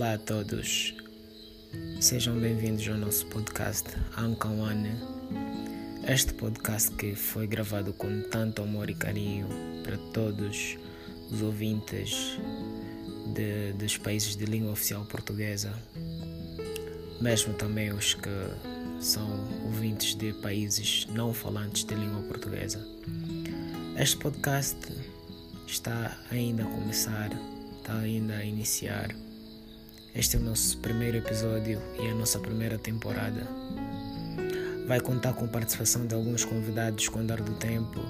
Olá a todos, sejam bem-vindos ao nosso podcast One. Este podcast que foi gravado com tanto amor e carinho para todos os ouvintes de, dos países de língua oficial portuguesa, mesmo também os que são ouvintes de países não falantes de língua portuguesa. Este podcast está ainda a começar, está ainda a iniciar. Este é o nosso primeiro episódio e a nossa primeira temporada. Vai contar com a participação de alguns convidados com o andar do tempo.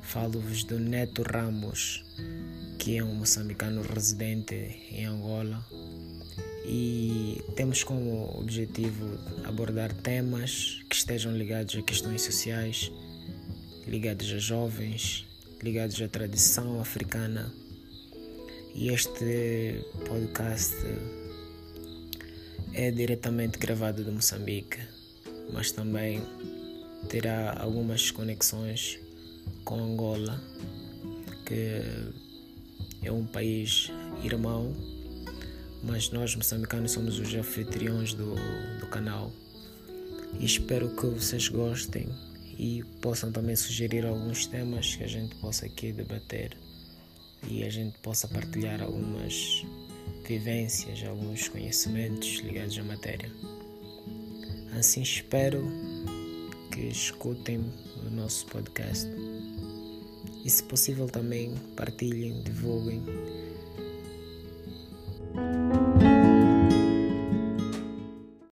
Falo-vos do Neto Ramos, que é um moçambicano residente em Angola. E temos como objetivo abordar temas que estejam ligados a questões sociais, ligados a jovens, ligados à tradição africana. E este podcast é diretamente gravado de Moçambique, mas também terá algumas conexões com Angola, que é um país irmão, mas nós moçambicanos somos os anfitriões do, do canal. E espero que vocês gostem e possam também sugerir alguns temas que a gente possa aqui debater e a gente possa partilhar algumas vivências, alguns conhecimentos ligados à matéria. Assim espero que escutem o nosso podcast e, se possível, também partilhem, divulguem